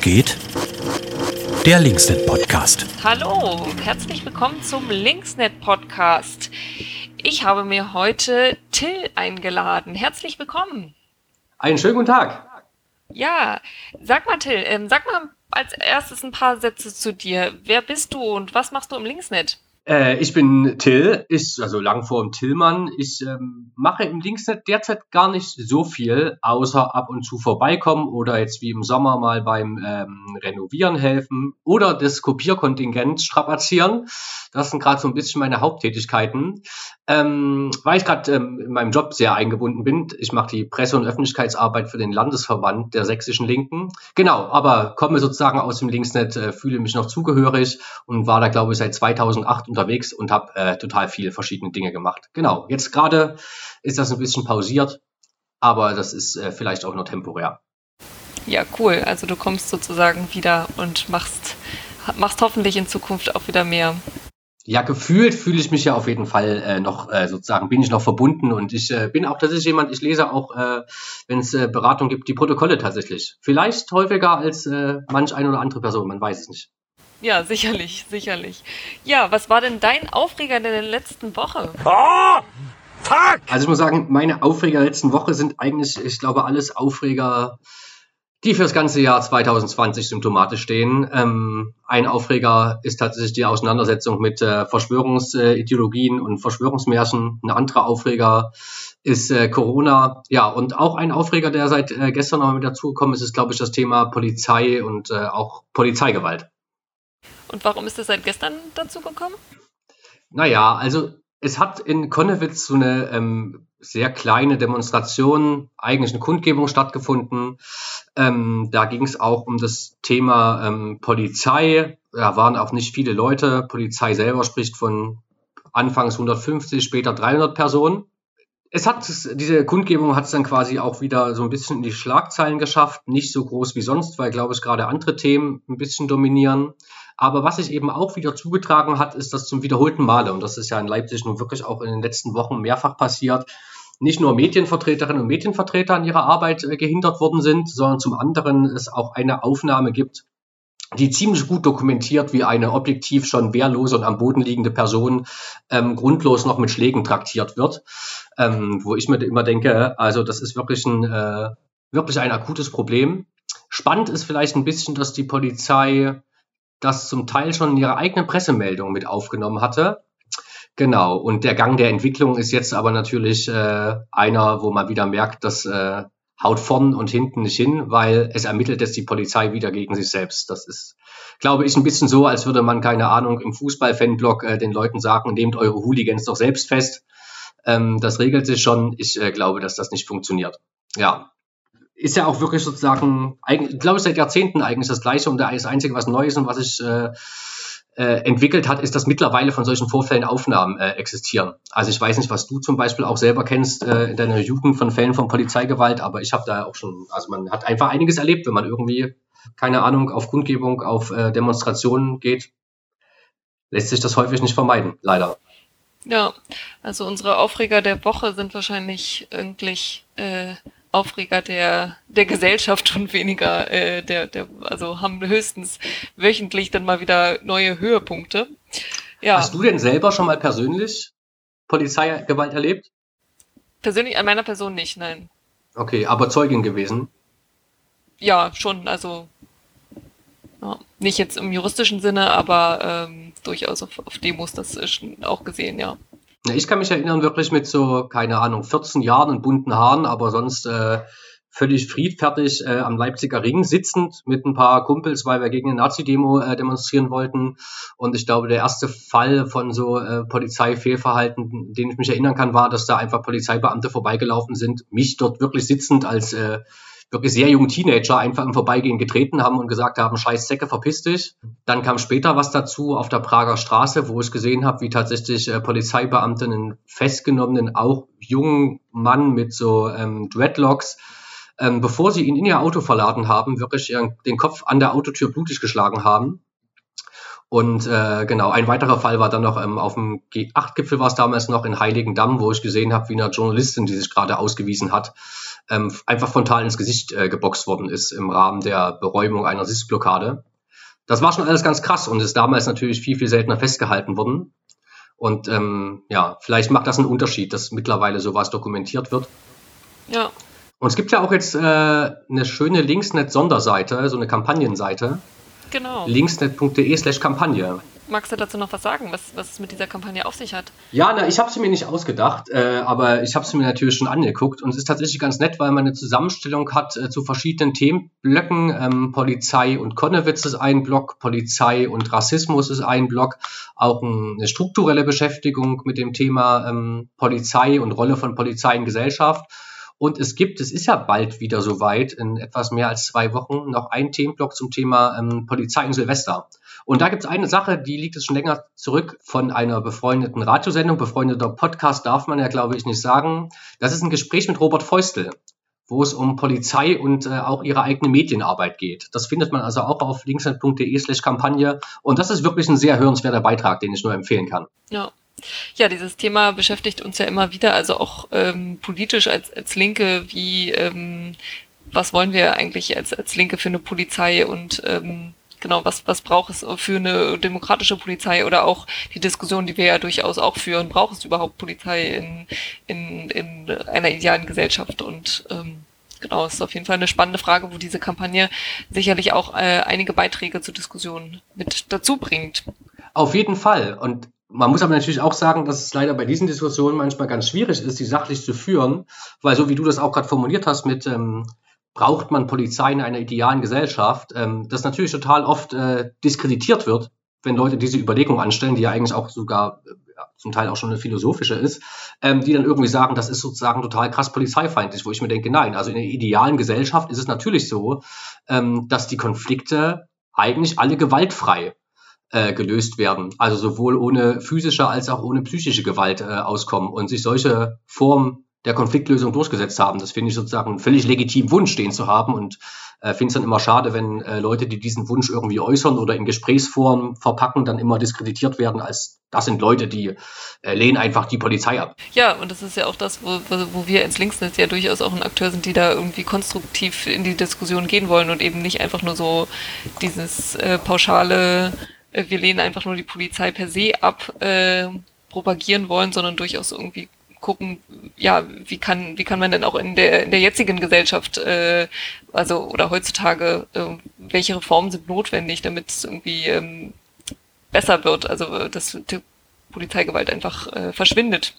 Geht? Der Linksnet Podcast. Hallo, herzlich willkommen zum Linksnet Podcast. Ich habe mir heute Till eingeladen. Herzlich willkommen. Einen schönen guten Tag. Ja, sag mal Till, ähm, sag mal als erstes ein paar Sätze zu dir. Wer bist du und was machst du im Linksnet? Äh, ich bin Till, ist also lang dem Tillmann. Ich ähm, mache im Linksnet derzeit gar nicht so viel, außer ab und zu vorbeikommen oder jetzt wie im Sommer mal beim ähm, Renovieren helfen oder das Kopierkontingent strapazieren. Das sind gerade so ein bisschen meine Haupttätigkeiten. Ähm, weil ich gerade ähm, in meinem Job sehr eingebunden bin. Ich mache die Presse- und Öffentlichkeitsarbeit für den Landesverband der sächsischen Linken. Genau, aber komme sozusagen aus dem Linksnet, äh, fühle mich noch zugehörig und war da, glaube ich, seit 2008 unterwegs und habe äh, total viele verschiedene Dinge gemacht. Genau, jetzt gerade ist das ein bisschen pausiert, aber das ist äh, vielleicht auch nur temporär. Ja, cool. Also du kommst sozusagen wieder und machst, machst hoffentlich in Zukunft auch wieder mehr. Ja, gefühlt fühle ich mich ja auf jeden Fall äh, noch äh, sozusagen, bin ich noch verbunden und ich äh, bin auch tatsächlich jemand, ich lese auch, äh, wenn es äh, Beratung gibt, die Protokolle tatsächlich. Vielleicht häufiger als äh, manch eine oder andere Person, man weiß es nicht. Ja, sicherlich, sicherlich. Ja, was war denn dein Aufreger in der letzten Woche? Oh, fuck! Also ich muss sagen, meine Aufreger der letzten Woche sind eigentlich, ich glaube, alles Aufreger, die für das ganze Jahr 2020 symptomatisch stehen. Ähm, ein Aufreger ist tatsächlich die Auseinandersetzung mit äh, Verschwörungsideologien und Verschwörungsmärchen. Ein anderer Aufreger ist äh, Corona. Ja, und auch ein Aufreger, der seit äh, gestern noch mit dazugekommen ist, ist, glaube ich, das Thema Polizei und äh, auch Polizeigewalt. Und warum ist das seit gestern dazugekommen? Naja, also es hat in Konnewitz so eine ähm, sehr kleine Demonstration, eigentlich eine Kundgebung stattgefunden. Ähm, da ging es auch um das Thema ähm, Polizei. Da waren auch nicht viele Leute. Polizei selber spricht von anfangs 150, später 300 Personen. Es hat diese Kundgebung hat es dann quasi auch wieder so ein bisschen in die Schlagzeilen geschafft, nicht so groß wie sonst, weil glaube ich gerade andere Themen ein bisschen dominieren. Aber was sich eben auch wieder zugetragen hat, ist das zum wiederholten Male, und das ist ja in Leipzig nun wirklich auch in den letzten Wochen mehrfach passiert, nicht nur Medienvertreterinnen und Medienvertreter an ihrer Arbeit äh, gehindert worden sind, sondern zum anderen es auch eine Aufnahme gibt, die ziemlich gut dokumentiert, wie eine objektiv schon wehrlose und am Boden liegende Person ähm, grundlos noch mit Schlägen traktiert wird, ähm, wo ich mir immer denke, also das ist wirklich ein äh, wirklich ein akutes Problem. Spannend ist vielleicht ein bisschen, dass die Polizei das zum Teil schon in ihrer eigenen Pressemeldung mit aufgenommen hatte. Genau, und der Gang der Entwicklung ist jetzt aber natürlich äh, einer, wo man wieder merkt, dass äh, haut vorn und hinten nicht hin, weil es ermittelt jetzt die Polizei wieder gegen sich selbst. Das ist, glaube ich, ein bisschen so, als würde man, keine Ahnung, im Fußball-Fanblock äh, den Leuten sagen, nehmt eure Hooligans doch selbst fest. Ähm, das regelt sich schon. Ich äh, glaube, dass das nicht funktioniert. Ja, ist ja auch wirklich sozusagen, eigentlich, glaube ich, seit Jahrzehnten eigentlich das Gleiche und das Einzige, was Neues und was sich äh, äh, entwickelt hat, ist, dass mittlerweile von solchen Vorfällen Aufnahmen äh, existieren. Also ich weiß nicht, was du zum Beispiel auch selber kennst äh, in deiner Jugend von Fällen von Polizeigewalt, aber ich habe da auch schon, also man hat einfach einiges erlebt, wenn man irgendwie, keine Ahnung, auf Kundgebung, auf äh, Demonstrationen geht, lässt sich das häufig nicht vermeiden, leider. Ja, also unsere Aufreger der Woche sind wahrscheinlich eigentlich äh, Aufreger der, der Gesellschaft und weniger äh, der, der, also haben höchstens wöchentlich dann mal wieder neue Höhepunkte. Ja. Hast du denn selber schon mal persönlich Polizeigewalt erlebt? Persönlich an meiner Person nicht, nein. Okay, aber Zeugin gewesen? Ja, schon, also ja, nicht jetzt im juristischen Sinne, aber ähm, durchaus auf, auf Demos das auch gesehen, ja. Ich kann mich erinnern, wirklich mit so, keine Ahnung, 14 Jahren und bunten Haaren, aber sonst äh, völlig friedfertig äh, am Leipziger Ring sitzend mit ein paar Kumpels, weil wir gegen eine Nazi-Demo äh, demonstrieren wollten. Und ich glaube, der erste Fall von so äh, Polizeifehlverhalten, den ich mich erinnern kann, war, dass da einfach Polizeibeamte vorbeigelaufen sind, mich dort wirklich sitzend als äh, wirklich sehr jungen Teenager einfach im Vorbeigehen getreten haben und gesagt haben, scheiß Säcke, verpiss dich. Dann kam später was dazu auf der Prager Straße, wo ich gesehen habe, wie tatsächlich äh, Polizeibeamte einen festgenommenen, auch jungen Mann mit so ähm, Dreadlocks, ähm, bevor sie ihn in ihr Auto verladen haben, wirklich ihren, den Kopf an der Autotür blutig geschlagen haben. Und äh, genau, ein weiterer Fall war dann noch ähm, auf dem G8-Gipfel war es damals noch in Heiligendamm, wo ich gesehen habe, wie eine Journalistin, die sich gerade ausgewiesen hat, ähm, einfach frontal ins Gesicht äh, geboxt worden ist im Rahmen der Beräumung einer Sitzblockade. Das war schon alles ganz krass und ist damals natürlich viel, viel seltener festgehalten worden. Und ähm, ja, vielleicht macht das einen Unterschied, dass mittlerweile sowas dokumentiert wird. Ja. Und es gibt ja auch jetzt äh, eine schöne Linksnet-Sonderseite, so eine Kampagnenseite. Genau. linksnet.de slash Kampagne. Magst du dazu noch was sagen, was, was es mit dieser Kampagne auf sich hat? Ja, na, ich habe sie mir nicht ausgedacht, äh, aber ich habe sie mir natürlich schon angeguckt und es ist tatsächlich ganz nett, weil man eine Zusammenstellung hat äh, zu verschiedenen Themenblöcken. Ähm, Polizei und Konnewitz ist ein Block, Polizei und Rassismus ist ein Block, auch ein, eine strukturelle Beschäftigung mit dem Thema ähm, Polizei und Rolle von Polizei in Gesellschaft. Und es gibt, es ist ja bald wieder soweit, in etwas mehr als zwei Wochen, noch ein Themenblock zum Thema ähm, Polizei in Silvester. Und da gibt es eine Sache, die liegt es schon länger zurück von einer befreundeten Radiosendung. Befreundeter Podcast darf man ja, glaube ich, nicht sagen. Das ist ein Gespräch mit Robert Feustel, wo es um Polizei und äh, auch ihre eigene Medienarbeit geht. Das findet man also auch auf linksnet.de slash Kampagne. Und das ist wirklich ein sehr hörenswerter Beitrag, den ich nur empfehlen kann. Ja. Ja, dieses Thema beschäftigt uns ja immer wieder, also auch ähm, politisch als, als Linke, wie ähm, was wollen wir eigentlich als, als Linke für eine Polizei und ähm, genau, was, was braucht es für eine demokratische Polizei oder auch die Diskussion, die wir ja durchaus auch führen, braucht es überhaupt Polizei in, in, in einer idealen Gesellschaft und ähm, genau, es ist auf jeden Fall eine spannende Frage, wo diese Kampagne sicherlich auch äh, einige Beiträge zur Diskussion mit dazu bringt. Auf jeden Fall. Und man muss aber natürlich auch sagen, dass es leider bei diesen Diskussionen manchmal ganz schwierig ist, die sachlich zu führen, weil so wie du das auch gerade formuliert hast mit ähm, braucht man Polizei in einer idealen Gesellschaft, ähm, das natürlich total oft äh, diskreditiert wird, wenn Leute diese Überlegung anstellen, die ja eigentlich auch sogar äh, zum Teil auch schon eine philosophische ist, ähm, die dann irgendwie sagen, das ist sozusagen total krass polizeifeindlich, wo ich mir denke, nein, also in einer idealen Gesellschaft ist es natürlich so, ähm, dass die Konflikte eigentlich alle gewaltfrei äh, gelöst werden. Also sowohl ohne physische als auch ohne psychische Gewalt äh, auskommen und sich solche Formen der Konfliktlösung durchgesetzt haben. Das finde ich sozusagen einen völlig legitimen Wunsch, stehen zu haben und äh, finde es dann immer schade, wenn äh, Leute, die diesen Wunsch irgendwie äußern oder in Gesprächsform verpacken, dann immer diskreditiert werden als das sind Leute, die äh, lehnen einfach die Polizei ab. Ja, und das ist ja auch das, wo, wo wir ins Linksnetz ja durchaus auch ein Akteur sind, die da irgendwie konstruktiv in die Diskussion gehen wollen und eben nicht einfach nur so dieses äh, pauschale wir lehnen einfach nur die Polizei per se ab, äh, propagieren wollen, sondern durchaus irgendwie gucken, ja, wie kann, wie kann man denn auch in der, in der jetzigen Gesellschaft, äh, also oder heutzutage, äh, welche Reformen sind notwendig, damit es irgendwie ähm, besser wird, also dass die Polizeigewalt einfach äh, verschwindet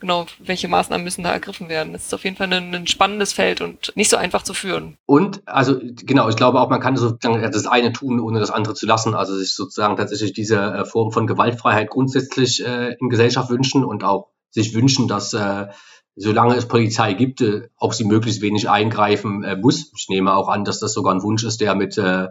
genau, welche Maßnahmen müssen da ergriffen werden. Das ist auf jeden Fall ein, ein, spannendes Feld und nicht so einfach zu führen. Und, also genau, ich glaube auch, man kann sozusagen das eine tun, ohne das andere zu lassen. Also sich sozusagen tatsächlich diese äh, Form von Gewaltfreiheit grundsätzlich äh, in Gesellschaft wünschen und auch sich wünschen, dass äh, solange es Polizei gibt, äh, auch sie möglichst wenig eingreifen äh, muss. Ich nehme auch an, dass das sogar ein Wunsch ist, der mit äh,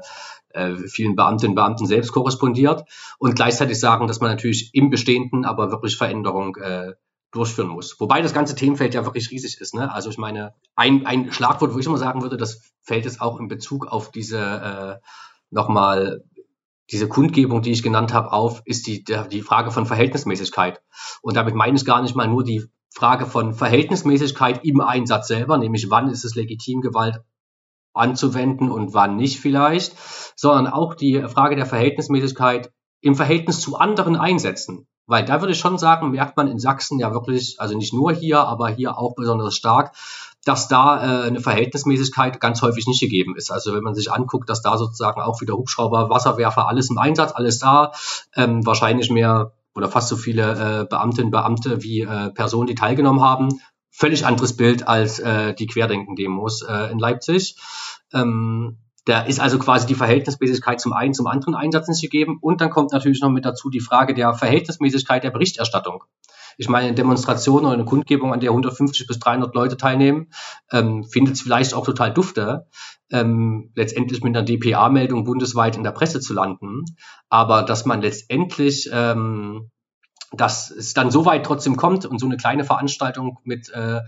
vielen Beamtinnen und Beamten selbst korrespondiert und gleichzeitig sagen, dass man natürlich im Bestehenden aber wirklich Veränderung äh, durchführen muss. Wobei das ganze Themenfeld ja wirklich riesig ist. Ne? Also ich meine, ein, ein Schlagwort, wo ich immer sagen würde, das fällt es auch in Bezug auf diese äh, nochmal diese Kundgebung, die ich genannt habe, auf, ist die, die Frage von Verhältnismäßigkeit. Und damit meine ich gar nicht mal nur die Frage von Verhältnismäßigkeit im Einsatz selber, nämlich wann ist es legitim, Gewalt anzuwenden und wann nicht vielleicht, sondern auch die Frage der Verhältnismäßigkeit im Verhältnis zu anderen Einsätzen. Weil da würde ich schon sagen, merkt man in Sachsen ja wirklich, also nicht nur hier, aber hier auch besonders stark, dass da äh, eine Verhältnismäßigkeit ganz häufig nicht gegeben ist. Also wenn man sich anguckt, dass da sozusagen auch wieder Hubschrauber, Wasserwerfer, alles im Einsatz, alles da, ähm, wahrscheinlich mehr oder fast so viele äh, Beamtinnen, Beamte wie äh, Personen, die teilgenommen haben, völlig anderes Bild als äh, die Querdenken-Demos äh, in Leipzig. Ähm, da ist also quasi die Verhältnismäßigkeit zum einen, zum anderen Einsatz nicht gegeben. Und dann kommt natürlich noch mit dazu die Frage der Verhältnismäßigkeit der Berichterstattung. Ich meine, eine Demonstration oder eine Kundgebung, an der 150 bis 300 Leute teilnehmen, ähm, findet es vielleicht auch total dufte, ähm, letztendlich mit einer DPA-Meldung bundesweit in der Presse zu landen. Aber dass man letztendlich ähm, dass es dann so weit trotzdem kommt und so eine kleine Veranstaltung mit, äh,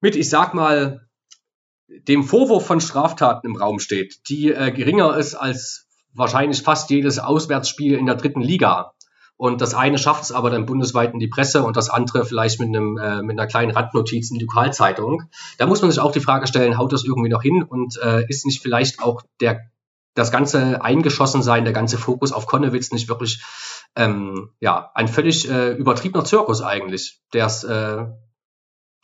mit ich sag mal, dem Vorwurf von Straftaten im Raum steht, die äh, geringer ist als wahrscheinlich fast jedes Auswärtsspiel in der dritten Liga. Und das eine schafft es aber dann bundesweit in die Presse und das andere vielleicht mit, einem, äh, mit einer kleinen Randnotiz in die Lokalzeitung. Da muss man sich auch die Frage stellen, haut das irgendwie noch hin und äh, ist nicht vielleicht auch der, das ganze Eingeschossensein, der ganze Fokus auf Konnewitz nicht wirklich ähm, ja, ein völlig äh, übertriebener Zirkus eigentlich, der's, äh,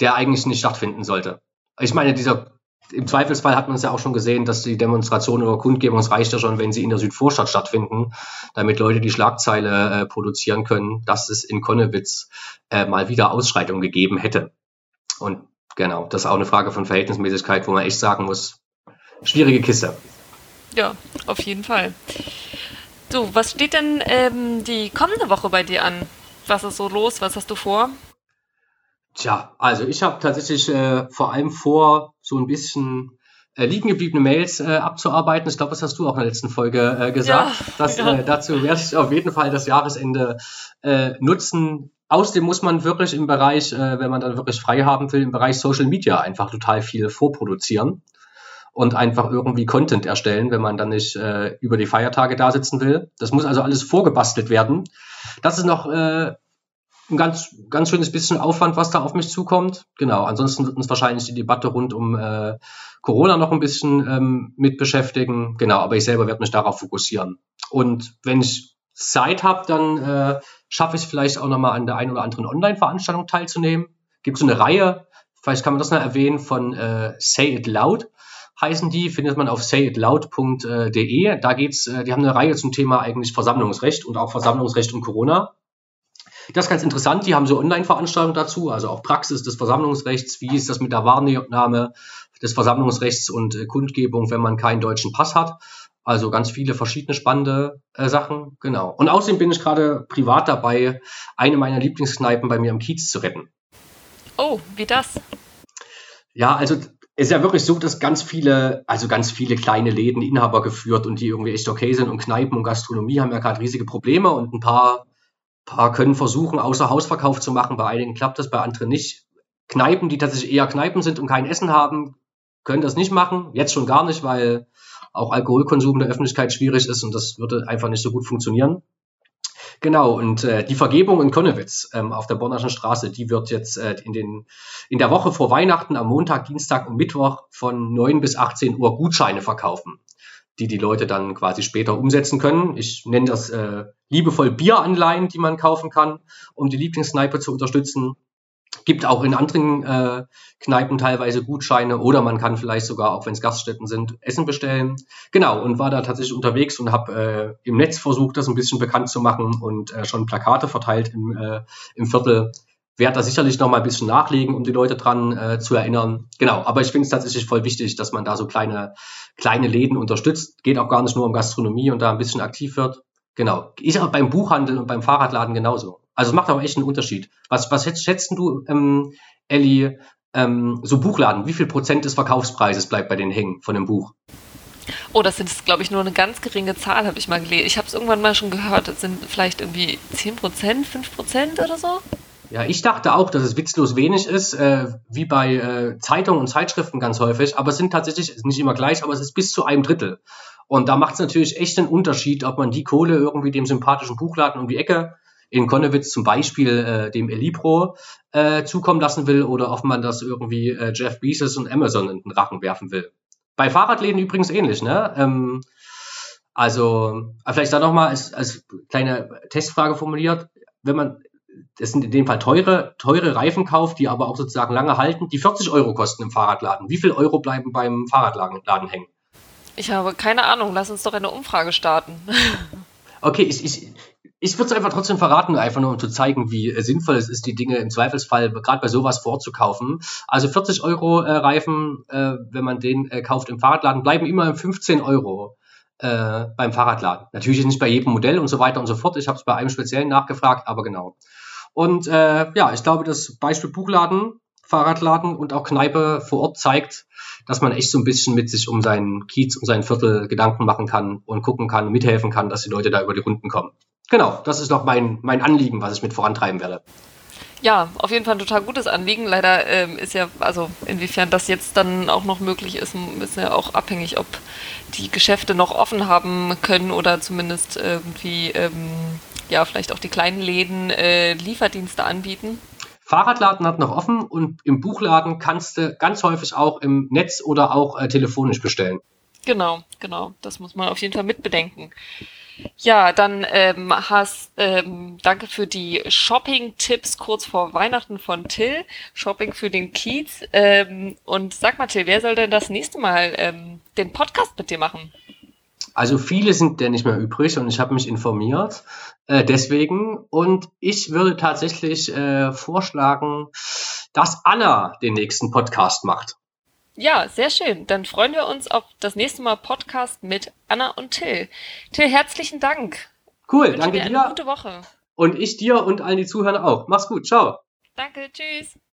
der eigentlich nicht stattfinden sollte. Ich meine, dieser im Zweifelsfall hat man es ja auch schon gesehen, dass die Demonstrationen oder Kundgebung, es reicht ja schon, wenn sie in der Südvorstadt stattfinden, damit Leute die Schlagzeile äh, produzieren können, dass es in Konnewitz äh, mal wieder Ausschreitungen gegeben hätte. Und genau, das ist auch eine Frage von Verhältnismäßigkeit, wo man echt sagen muss, schwierige Kiste. Ja, auf jeden Fall. So, was steht denn ähm, die kommende Woche bei dir an? Was ist so los? Was hast du vor? Tja, also ich habe tatsächlich äh, vor allem vor, so ein bisschen äh, liegen gebliebene Mails äh, abzuarbeiten. Ich glaube, das hast du auch in der letzten Folge äh, gesagt. Ja, das, ja. Äh, dazu werde ich auf jeden Fall das Jahresende äh, nutzen. Außerdem muss man wirklich im Bereich, äh, wenn man dann wirklich frei haben will, im Bereich Social Media einfach total viel vorproduzieren und einfach irgendwie Content erstellen, wenn man dann nicht äh, über die Feiertage da sitzen will. Das muss also alles vorgebastelt werden. Das ist noch äh, ein ganz, ganz schönes bisschen Aufwand, was da auf mich zukommt. Genau, ansonsten wird uns wahrscheinlich die Debatte rund um äh, Corona noch ein bisschen ähm, mit beschäftigen. Genau, aber ich selber werde mich darauf fokussieren. Und wenn ich Zeit habe, dann äh, schaffe ich es vielleicht auch nochmal an der einen oder anderen Online-Veranstaltung teilzunehmen. Gibt so eine Reihe, vielleicht kann man das noch erwähnen, von äh, Say It Loud heißen die, findet man auf sayitloud.de. Da geht's, äh, die haben eine Reihe zum Thema eigentlich Versammlungsrecht und auch Versammlungsrecht und Corona. Das ist ganz interessant. Die haben so Online-Veranstaltungen dazu, also auch Praxis des Versammlungsrechts. Wie ist das mit der Wahrnahme des Versammlungsrechts und äh, Kundgebung, wenn man keinen deutschen Pass hat? Also ganz viele verschiedene spannende äh, Sachen. Genau. Und außerdem bin ich gerade privat dabei, eine meiner Lieblingskneipen bei mir im Kiez zu retten. Oh, wie das? Ja, also es ist ja wirklich so, dass ganz viele, also ganz viele kleine Läden Inhaber geführt und die irgendwie echt okay sind und Kneipen und Gastronomie haben ja gerade riesige Probleme und ein paar paar können versuchen, außer Hausverkauf zu machen. Bei einigen klappt das, bei anderen nicht. Kneipen, die tatsächlich eher Kneipen sind und kein Essen haben, können das nicht machen. Jetzt schon gar nicht, weil auch Alkoholkonsum in der Öffentlichkeit schwierig ist und das würde einfach nicht so gut funktionieren. Genau, und äh, die Vergebung in Konnewitz ähm, auf der Bonnerschen Straße, die wird jetzt äh, in, den, in der Woche vor Weihnachten am Montag, Dienstag und Mittwoch von 9 bis 18 Uhr Gutscheine verkaufen die die Leute dann quasi später umsetzen können. Ich nenne das äh, liebevoll Bieranleihen, die man kaufen kann, um die Lieblingskneipe zu unterstützen. Gibt auch in anderen äh, Kneipen teilweise Gutscheine oder man kann vielleicht sogar, auch wenn es Gaststätten sind, Essen bestellen. Genau, und war da tatsächlich unterwegs und habe äh, im Netz versucht, das ein bisschen bekannt zu machen und äh, schon Plakate verteilt im, äh, im Viertel, werde da sicherlich noch mal ein bisschen nachlegen, um die Leute dran äh, zu erinnern. Genau, aber ich finde es tatsächlich voll wichtig, dass man da so kleine, kleine Läden unterstützt. Geht auch gar nicht nur um Gastronomie und da ein bisschen aktiv wird. Genau. Ist auch beim Buchhandel und beim Fahrradladen genauso. Also es macht auch echt einen Unterschied. Was, was schätzt du, ähm, Elli, ähm, so Buchladen, wie viel Prozent des Verkaufspreises bleibt bei denen hängen von dem Buch? Oh, das sind, glaube ich, nur eine ganz geringe Zahl, habe ich mal gelesen. Ich habe es irgendwann mal schon gehört. Das sind vielleicht irgendwie 10 Prozent, 5 Prozent oder so. Ja, ich dachte auch, dass es witzlos wenig ist, äh, wie bei äh, Zeitungen und Zeitschriften ganz häufig, aber es sind tatsächlich, nicht immer gleich, aber es ist bis zu einem Drittel. Und da macht es natürlich echt einen Unterschied, ob man die Kohle irgendwie dem sympathischen Buchladen um die Ecke in Konnewitz zum Beispiel äh, dem Elipro äh, zukommen lassen will oder ob man das irgendwie äh, Jeff Bezos und Amazon in den Rachen werfen will. Bei Fahrradläden übrigens ähnlich, ne? Ähm, also, vielleicht da nochmal als, als kleine Testfrage formuliert. Wenn man das sind in dem Fall teure, teure Reifen kauft, die aber auch sozusagen lange halten, die 40 Euro kosten im Fahrradladen. Wie viel Euro bleiben beim Fahrradladen hängen? Ich habe keine Ahnung. Lass uns doch eine Umfrage starten. Okay, ich, ich, ich würde es einfach trotzdem verraten, einfach nur um zu zeigen, wie äh, sinnvoll es ist, die Dinge im Zweifelsfall gerade bei sowas vorzukaufen. Also 40 Euro äh, Reifen, äh, wenn man den äh, kauft im Fahrradladen, bleiben immer 15 Euro äh, beim Fahrradladen. Natürlich nicht bei jedem Modell und so weiter und so fort. Ich habe es bei einem speziellen nachgefragt, aber genau. Und äh, ja, ich glaube, das Beispiel Buchladen, Fahrradladen und auch Kneipe vor Ort zeigt, dass man echt so ein bisschen mit sich um seinen Kiez, um sein Viertel Gedanken machen kann und gucken kann, mithelfen kann, dass die Leute da über die Runden kommen. Genau, das ist noch mein, mein Anliegen, was ich mit vorantreiben werde. Ja, auf jeden Fall ein total gutes Anliegen. Leider ähm, ist ja, also inwiefern das jetzt dann auch noch möglich ist, ist ja auch abhängig, ob die Geschäfte noch offen haben können oder zumindest irgendwie, ähm, ja, vielleicht auch die kleinen Läden äh, Lieferdienste anbieten. Fahrradladen hat noch offen und im Buchladen kannst du ganz häufig auch im Netz oder auch äh, telefonisch bestellen. Genau, genau. Das muss man auf jeden Fall mitbedenken. Ja, dann ähm, hast ähm, danke für die Shopping-Tipps kurz vor Weihnachten von Till. Shopping für den Kiez. Ähm, und sag mal, Till, wer soll denn das nächste Mal ähm, den Podcast mit dir machen? Also viele sind ja nicht mehr übrig und ich habe mich informiert äh, deswegen. Und ich würde tatsächlich äh, vorschlagen, dass Anna den nächsten Podcast macht. Ja, sehr schön. Dann freuen wir uns auf das nächste Mal Podcast mit Anna und Till. Till, herzlichen Dank. Cool, danke dir. Eine gute Woche. Und ich dir und allen, die zuhören auch. Mach's gut. Ciao. Danke, tschüss.